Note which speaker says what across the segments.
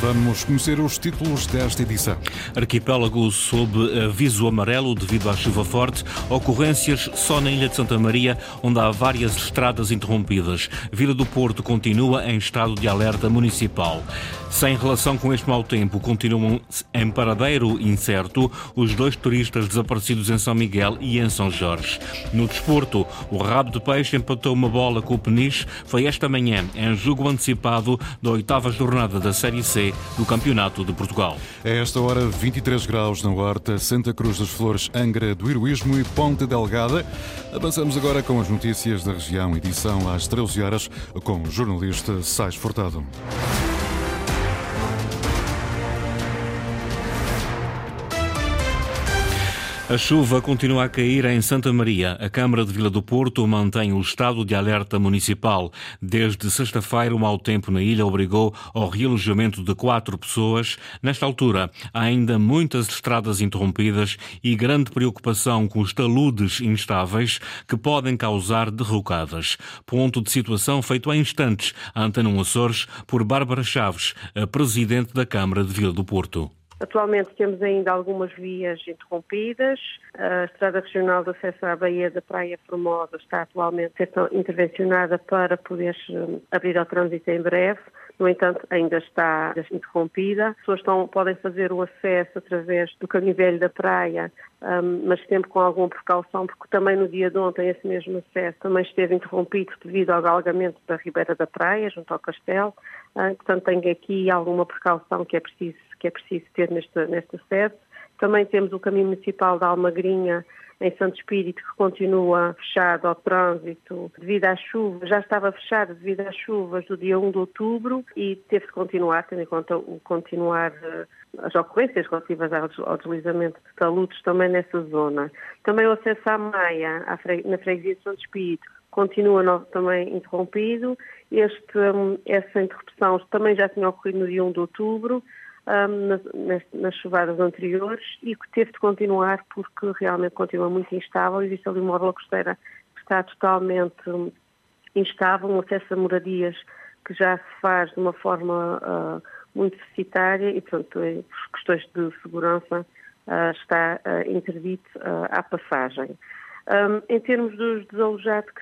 Speaker 1: Vamos conhecer os títulos desta edição.
Speaker 2: Arquipélago sob aviso amarelo devido à chuva forte. Ocorrências só na Ilha de Santa Maria, onde há várias estradas interrompidas. Vila do Porto continua em estado de alerta municipal. Sem relação com este mau tempo, continuam em paradeiro incerto os dois turistas desaparecidos em São Miguel e em São Jorge. No desporto, o Rabo de Peixe empatou uma bola com o Peniche. Foi esta manhã, em jogo antecipado da oitava jornada da Série C do Campeonato de Portugal.
Speaker 1: A esta hora, 23 graus na Horta, Santa Cruz das Flores, Angra do Heroísmo e Ponte Delgada. Avançamos agora com as notícias da região, edição às 13 horas, com o jornalista Sais Fortado.
Speaker 2: A chuva continua a cair em Santa Maria. A Câmara de Vila do Porto mantém o estado de alerta municipal. Desde sexta-feira, o mau tempo na ilha obrigou ao realojamento de quatro pessoas. Nesta altura, há ainda muitas estradas interrompidas e grande preocupação com os taludes instáveis que podem causar derrocadas. Ponto de situação feito há instantes, a Antena Açores, por Bárbara Chaves, a Presidente da Câmara de Vila do Porto.
Speaker 3: Atualmente temos ainda algumas vias interrompidas. A Estrada Regional de Acesso à Baía da Praia Formosa está atualmente intervencionada para poder hum, abrir ao trânsito em breve. No entanto, ainda está interrompida. As pessoas estão, podem fazer o acesso através do caminho velho da praia, um, mas sempre com alguma precaução, porque também no dia de ontem esse mesmo acesso também esteve interrompido devido ao galgamento da Ribeira da Praia, junto ao castelo. Uh, portanto, tem aqui alguma precaução que é preciso que é preciso ter nesta, nesta sede. Também temos o caminho municipal da Almagrinha, em Santo Espírito, que continua fechado ao trânsito devido às chuvas, já estava fechado devido às chuvas do dia 1 de outubro e teve de continuar, tendo em conta o continuar eh, as ocorrências relativas ao deslizamento de taludes também nessa zona. Também o acesso à Maia, na freguesia de Santo Espírito, continua também interrompido. Este, hum, essa interrupção também já tinha ocorrido no dia 1 de outubro, um, nas, nas chuvadas anteriores e que teve de continuar porque realmente continua muito instável. Existe ali uma orla costeira que está totalmente instável, um acesso a moradias que já se faz de uma forma uh, muito deficitária e, portanto, por questões de segurança uh, está uh, interdito à passagem. Um, em termos dos desalojados,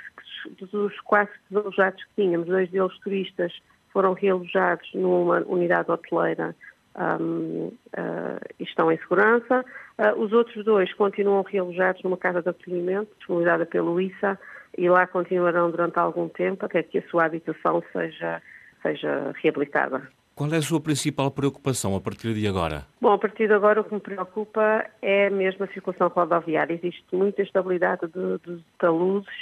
Speaker 3: dos quatro desalojados que tínhamos, dois deles turistas foram realojados numa unidade hoteleira um, uh, estão em segurança. Uh, os outros dois continuam realojados numa casa de acolhimento, disponibilizada pelo ISA, e lá continuarão durante algum tempo até que a sua habitação seja, seja reabilitada.
Speaker 2: Qual é a sua principal preocupação a partir de agora?
Speaker 3: Bom, a partir de agora o que me preocupa é mesmo a circulação rodoviária. Existe muita estabilidade de, de taludes,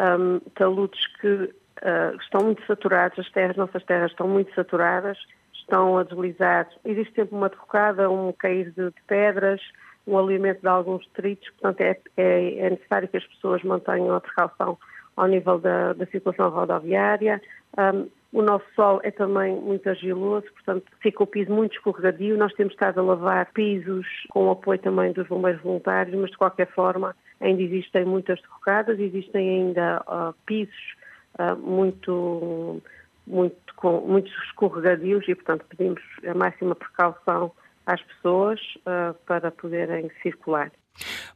Speaker 3: um, taludes que uh, estão muito saturados, as terras, nossas terras estão muito saturadas estão a deslizar. Existe sempre uma derrocada, um cair de, pedras, um alimento de alguns detritos, portanto é, é, é, necessário que as pessoas mantenham a precaução ao nível da, da circulação rodoviária. Um, o nosso sol é também muito argiloso, portanto fica o piso muito escorregadio. Nós temos estado a lavar pisos com o apoio também dos bombeiros voluntários, mas de qualquer forma ainda existem muitas derrocadas, existem ainda uh, pisos uh, muito muito, com muitos escorregadios e, portanto, pedimos a máxima precaução às pessoas uh, para poderem circular.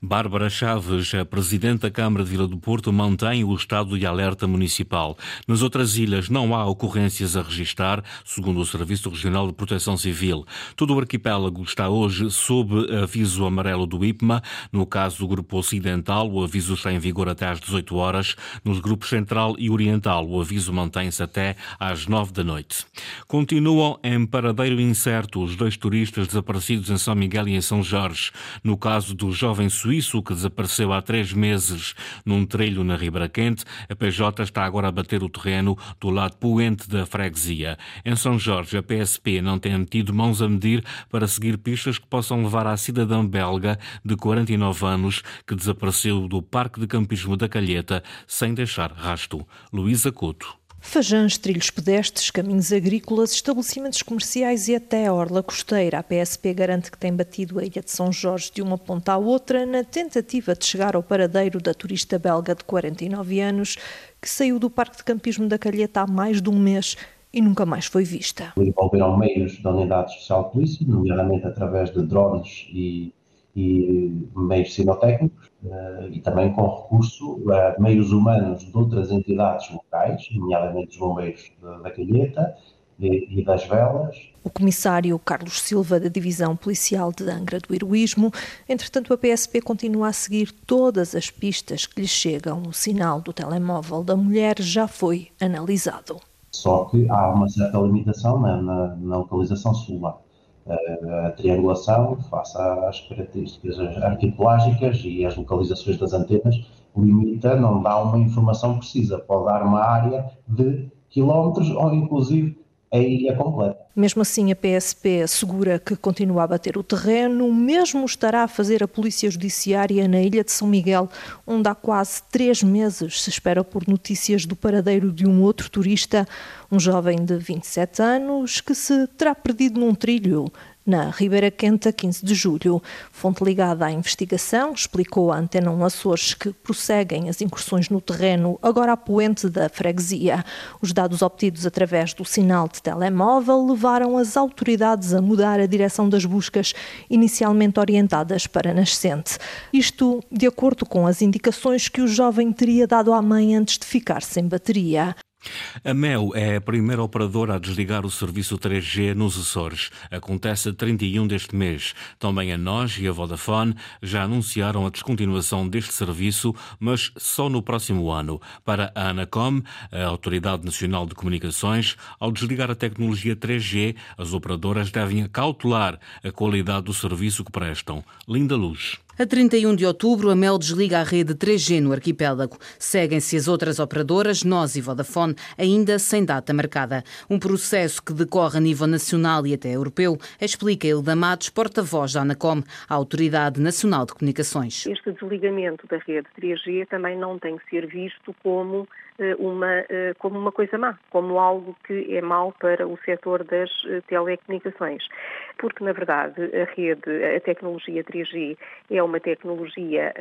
Speaker 2: Bárbara Chaves, a Presidente da Câmara de Vila do Porto, mantém o estado de alerta municipal. Nas outras ilhas não há ocorrências a registrar, segundo o Serviço Regional de Proteção Civil. Todo o arquipélago está hoje sob aviso amarelo do IPMA. No caso do Grupo Ocidental, o aviso está em vigor até às 18 horas. Nos grupos Central e Oriental, o aviso mantém-se até às 9 da noite. Continuam em paradeiro incerto os dois turistas desaparecidos em São Miguel e em São Jorge. No caso do jovem suíço que desapareceu há três meses num trilho na Ribra Quente, a PJ está agora a bater o terreno do lado poente da freguesia. Em São Jorge, a PSP não tem tido mãos a medir para seguir pistas que possam levar à cidadã belga de 49 anos que desapareceu do Parque de Campismo da Calheta sem deixar rasto. Luísa Couto.
Speaker 4: Fajãs, trilhos pedestres, caminhos agrícolas, estabelecimentos comerciais e até a orla costeira. A PSP garante que tem batido a ilha de São Jorge de uma ponta à outra na tentativa de chegar ao paradeiro da turista belga de 49 anos que saiu do Parque de Campismo da Calheta há mais de um mês e nunca mais foi vista.
Speaker 5: Envolveram meios da Unidade Especial de Polícia, nomeadamente através de drones e, e meios sinotécnicos, eh, e também com recurso a meios humanos de outras entidades locais, nomeadamente os bombeiros da Calheta e, das velas.
Speaker 4: O comissário Carlos Silva, da Divisão Policial de Angra do Heroísmo, entretanto, a PSP continua a seguir todas as pistas que lhe chegam. O sinal do telemóvel da mulher já foi analisado.
Speaker 5: Só que há uma certa limitação na, na, na localização celular. A, triangulação, face às características arquipelágicas e às localizações das antenas, limita, não dá uma informação precisa. Pode dar uma área de quilómetros ou, inclusive, a ilha completa.
Speaker 4: Mesmo assim, a PSP assegura que continua a bater o terreno, mesmo estará a fazer a Polícia Judiciária na ilha de São Miguel, onde há quase três meses se espera por notícias do paradeiro de um outro turista, um jovem de 27 anos, que se terá perdido num trilho na Ribeira Quenta, 15 de julho. Fonte ligada à investigação explicou à Antena 1 Açores que prosseguem as incursões no terreno, agora a poente da freguesia. Os dados obtidos através do sinal de telemóvel levaram as autoridades a mudar a direção das buscas, inicialmente orientadas para nascente. Isto de acordo com as indicações que o jovem teria dado à mãe antes de ficar sem bateria.
Speaker 2: A MEU é a primeira operadora a desligar o serviço 3G nos Açores. Acontece a 31 deste mês. Também a NOS e a Vodafone já anunciaram a descontinuação deste serviço, mas só no próximo ano. Para a ANACOM, a Autoridade Nacional de Comunicações, ao desligar a tecnologia 3G, as operadoras devem cautelar a qualidade do serviço que prestam. Linda Luz.
Speaker 6: A 31 de outubro, a Mel desliga a rede 3G no arquipélago. Seguem-se as outras operadoras, Nós e Vodafone, ainda sem data marcada. Um processo que decorre a nível nacional e até europeu, explica Hilda Matos, porta-voz da ANACOM, a Autoridade Nacional de Comunicações.
Speaker 7: Este desligamento da rede 3G também não tem que ser visto como uma, eh, como uma coisa má, como algo que é mau para o setor das eh, telecomunicações. Porque, na verdade, a rede, a tecnologia 3G é uma tecnologia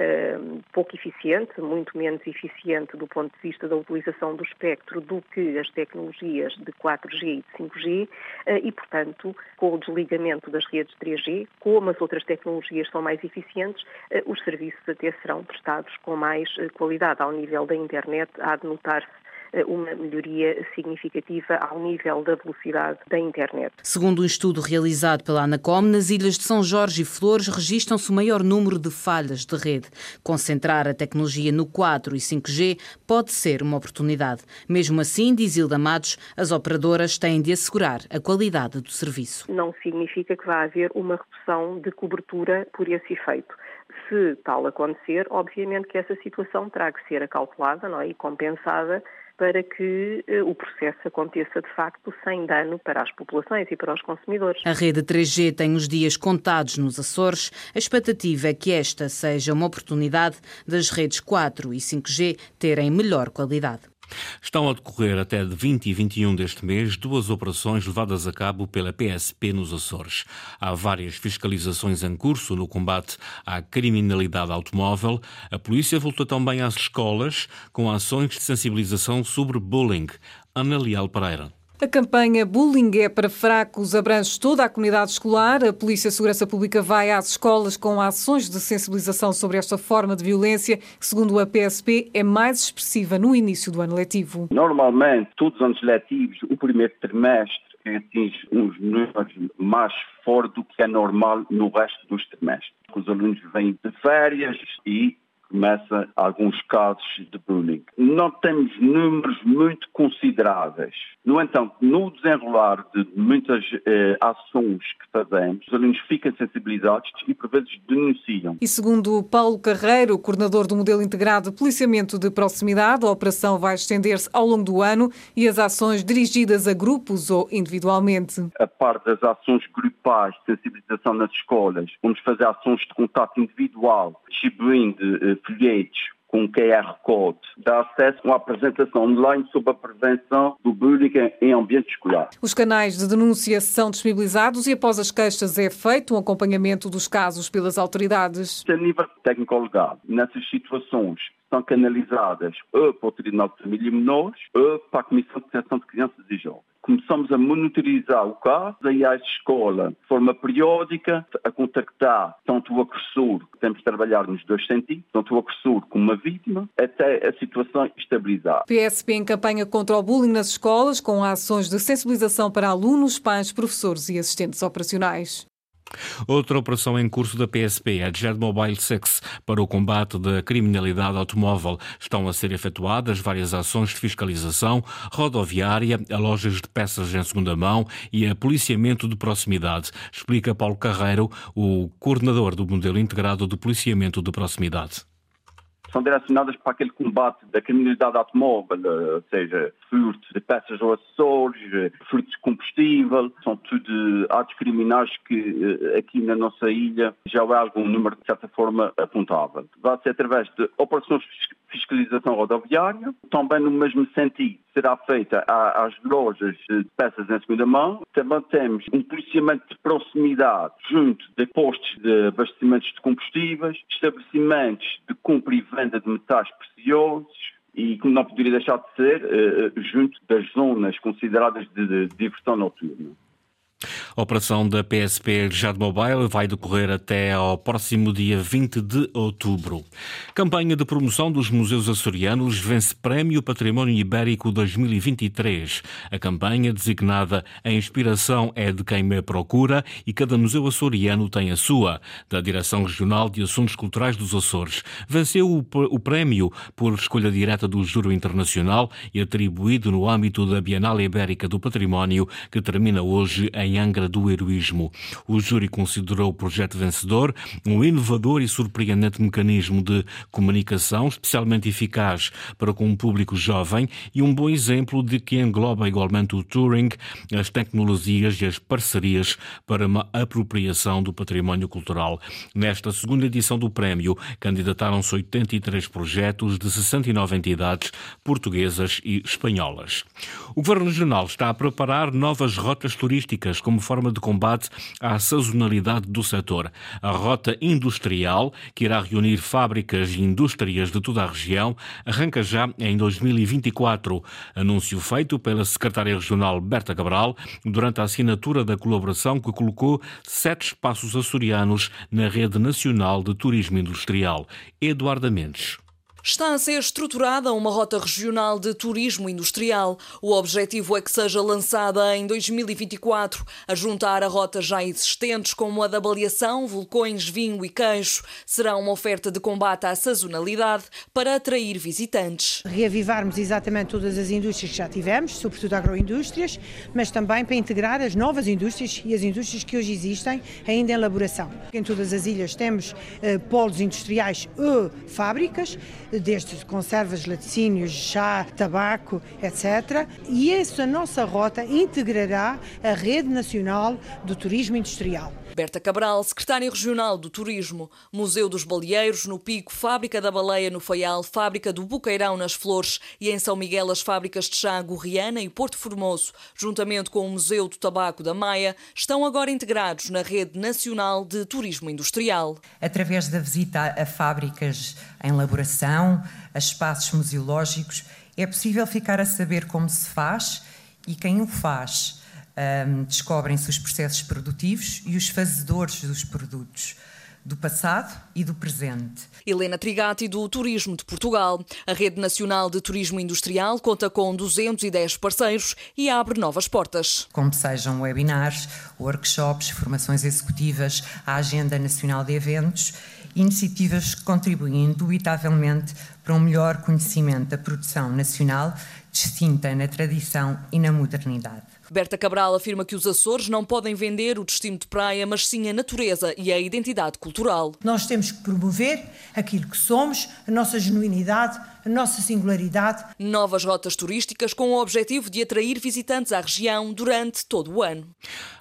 Speaker 7: pouco eficiente, muito menos eficiente do ponto de vista da utilização do espectro do que as tecnologias de 4G e de 5G e, portanto, com o desligamento das redes 3G, como as outras tecnologias são mais eficientes, os serviços até serão prestados com mais qualidade ao nível da internet, há de notar-se eh, uma melhoria significativa ao nível da velocidade da internet.
Speaker 6: Segundo um estudo realizado pela Anacom, nas ilhas de São Jorge e Flores registram-se o maior número de falhas de rede. Concentrar a tecnologia no 4 e 5G pode ser uma oportunidade. Mesmo assim, diz Hilda Matos, as operadoras têm de assegurar a qualidade do serviço.
Speaker 7: Não significa que vá haver uma redução de cobertura por esse efeito se tal acontecer, obviamente que essa situação terá que ser acautelada não é? e compensada para que eh, o processo aconteça de facto sem dano para as populações e para os consumidores.
Speaker 6: A rede 3G tem os dias contados nos Açores. A expectativa é que esta seja uma oportunidade das redes 4 e 5G terem melhor qualidade.
Speaker 2: Estão a decorrer até de 20 e 21 deste mês duas operações levadas a cabo pela PSP nos Açores. Há várias fiscalizações em curso no combate à criminalidade automóvel. A polícia voltou também às escolas com ações de sensibilização sobre bullying. Ana Leal Pereira.
Speaker 8: A campanha Bullying é para fracos abrange toda a comunidade escolar. A Polícia de Segurança Pública vai às escolas com ações de sensibilização sobre esta forma de violência, que, segundo a PSP, é mais expressiva no início do ano letivo.
Speaker 9: Normalmente, todos os anos letivos, o primeiro trimestre atinge uns números mais fortes do que é normal no resto dos trimestres. Os alunos vêm de férias e começa alguns casos de bullying. Não temos números muito consideráveis. No entanto, no desenrolar de muitas eh, ações que fazemos, os alunos ficam sensibilizados e por vezes denunciam.
Speaker 8: E segundo Paulo Carreiro, coordenador do modelo integrado de policiamento de proximidade, a operação vai estender-se ao longo do ano e as ações dirigidas a grupos ou individualmente.
Speaker 9: A parte das ações grupais de sensibilização nas escolas, vamos fazer ações de contato individual, distribuindo eh, folhetos com QR Code, dá acesso a uma apresentação online sobre a prevenção do bullying em ambiente escolar.
Speaker 8: Os canais de denúncia são disponibilizados e após as queixas é feito um acompanhamento dos casos pelas autoridades.
Speaker 9: A nível técnico-legal, nessas situações são canalizadas ou para o Tribunal de Família e Menores ou para a Comissão de Proteção de Crianças e Jovens começamos a monitorizar o caso, aí à escola, de forma periódica, a contactar tanto o agressor, que temos de trabalhar nos dois sentidos, tanto o agressor como a vítima, até a situação estabilizar.
Speaker 8: PSP em campanha contra o bullying nas escolas, com ações de sensibilização para alunos, pais, professores e assistentes operacionais.
Speaker 2: Outra operação em curso da PSP, a Jet Mobile 6, para o combate da criminalidade automóvel. Estão a ser efetuadas várias ações de fiscalização rodoviária, a lojas de peças em segunda mão e a policiamento de proximidade, explica Paulo Carreiro, o coordenador do modelo integrado de policiamento de proximidade
Speaker 9: são direcionadas para aquele combate da criminalidade automóvel, eh, ou seja, furtos de peças ou acessórios, eh, furtos de combustível, são tudo atos criminais que eh, aqui na nossa ilha já há algum número de certa forma apontável. Vai ser através de operações de fiscalização rodoviária, também no mesmo sentido será feita às lojas de peças em segunda mão. Também temos um policiamento de proximidade junto de postos de abastecimentos de combustíveis, estabelecimentos de compra e venda de metais preciosos, e como não poderia deixar de ser, eh, junto das zonas consideradas de diversão noturna.
Speaker 2: A operação da PSP Jad Mobile vai decorrer até ao próximo dia 20 de outubro. Campanha de promoção dos museus açorianos vence Prémio Património Ibérico 2023. A campanha, designada A Inspiração é de quem me procura e cada museu açoriano tem a sua, da Direção Regional de Assuntos Culturais dos Açores. Venceu o prémio por escolha direta do Júri Internacional e atribuído no âmbito da Bienal Ibérica do Património, que termina hoje em em Angra do Heroísmo. O júri considerou o projeto vencedor um inovador e surpreendente mecanismo de comunicação especialmente eficaz para com um público jovem e um bom exemplo de que engloba igualmente o touring, as tecnologias e as parcerias para uma apropriação do património cultural. Nesta segunda edição do prémio, candidataram-se 83 projetos de 69 entidades portuguesas e espanholas. O Governo Regional está a preparar novas rotas turísticas como forma de combate à sazonalidade do setor. A rota industrial, que irá reunir fábricas e indústrias de toda a região, arranca já em 2024. Anúncio feito pela secretária regional Berta Cabral durante a assinatura da colaboração que colocou sete espaços açorianos na rede nacional de turismo industrial. Eduardo Mendes.
Speaker 10: Está a ser estruturada uma rota regional de turismo industrial. O objetivo é que seja lançada em 2024, a juntar a rotas já existentes como a da baleação, vulcões, vinho e queijo. Será uma oferta de combate à sazonalidade para atrair visitantes.
Speaker 11: Reavivarmos exatamente todas as indústrias que já tivemos, sobretudo agroindústrias, mas também para integrar as novas indústrias e as indústrias que hoje existem ainda em elaboração. Em todas as ilhas temos eh, polos industriais ou fábricas desde conservas, laticínios, chá, tabaco, etc. E essa nossa rota integrará a Rede Nacional do Turismo Industrial.
Speaker 10: Berta Cabral, secretária regional do Turismo, Museu dos Baleeiros no Pico, Fábrica da Baleia no Faial, Fábrica do Buqueirão nas Flores e em São Miguel as fábricas de chá Gorriana e Porto Formoso, juntamente com o Museu do Tabaco da Maia, estão agora integrados na Rede Nacional de Turismo Industrial.
Speaker 12: Através da visita a fábricas em elaboração, a espaços museológicos, é possível ficar a saber como se faz e quem o faz um, descobrem-se os processos produtivos e os fazedores dos produtos do passado e do presente.
Speaker 10: Helena Trigati, do Turismo de Portugal. A Rede Nacional de Turismo Industrial conta com 210 parceiros e abre novas portas.
Speaker 12: Como sejam webinars, workshops, formações executivas, a Agenda Nacional de Eventos, iniciativas que contribuem indubitavelmente para um melhor conhecimento da produção nacional distinta na tradição e na modernidade.
Speaker 10: Berta Cabral afirma que os Açores não podem vender o destino de praia, mas sim a natureza e a identidade cultural.
Speaker 11: Nós temos que promover aquilo que somos, a nossa genuinidade, a nossa singularidade.
Speaker 10: Novas rotas turísticas com o objetivo de atrair visitantes à região durante todo o ano.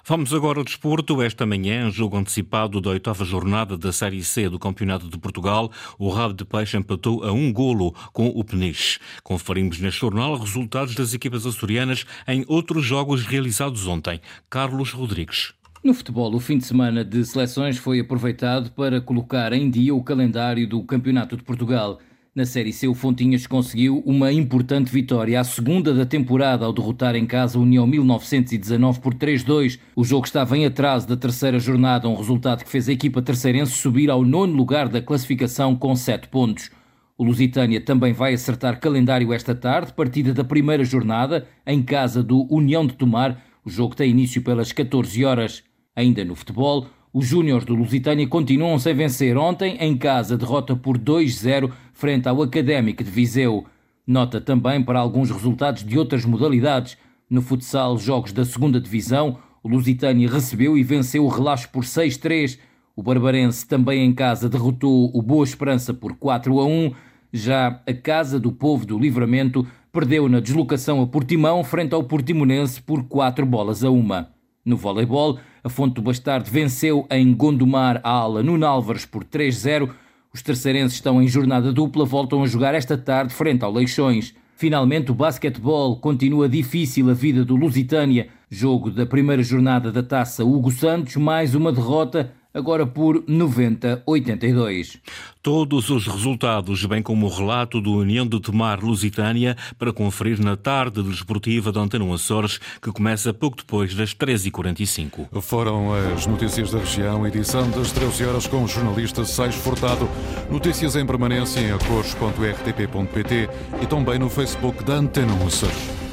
Speaker 2: Vamos agora ao desporto. Esta manhã, jogo antecipado da oitava jornada da Série C do Campeonato de Portugal, o Rabo de Peixe empatou a um golo com o Peniche. Conferimos neste jornal resultados das equipas açorianas em outros jogos realizados ontem. Carlos Rodrigues.
Speaker 13: No futebol, o fim de semana de seleções foi aproveitado para colocar em dia o calendário do Campeonato de Portugal. Na Série C, o Fontinhas conseguiu uma importante vitória, a segunda da temporada, ao derrotar em casa a União 1919 por 3-2. O jogo estava em atraso da terceira jornada, um resultado que fez a equipa terceirense subir ao nono lugar da classificação com 7 pontos. O Lusitânia também vai acertar calendário esta tarde, partida da primeira jornada, em casa do União de Tomar. O jogo tem início pelas 14 horas. Ainda no futebol, os Júniores do Lusitânia continuam sem vencer. Ontem, em casa, derrota por 2-0 frente ao Académico de Viseu. Nota também para alguns resultados de outras modalidades. No futsal, jogos da segunda divisão, o Lusitânia recebeu e venceu o Relaxo por 6-3. O Barbarense, também em casa, derrotou o Boa Esperança por 4 a 1. Já a Casa do Povo do Livramento perdeu na deslocação a Portimão frente ao Portimonense por 4 bolas a 1. No voleibol, a Fonte do Bastardo venceu em Gondomar a ala Nuno Álvares por 3-0. Os terceirenses estão em jornada dupla, voltam a jogar esta tarde frente ao Leixões. Finalmente, o basquetebol continua difícil a vida do Lusitânia. Jogo da primeira jornada da taça Hugo Santos, mais uma derrota agora por 90-82.
Speaker 2: Todos os resultados, bem como o relato do União de Tomar Lusitânia, para conferir na tarde desportiva de Antena Açores, que começa pouco depois das 13h45.
Speaker 1: Foram as notícias da região, edição das 13 horas com o jornalista Sais Furtado. Notícias em permanência em acores.rtp.pt e também no Facebook da Antena Açores.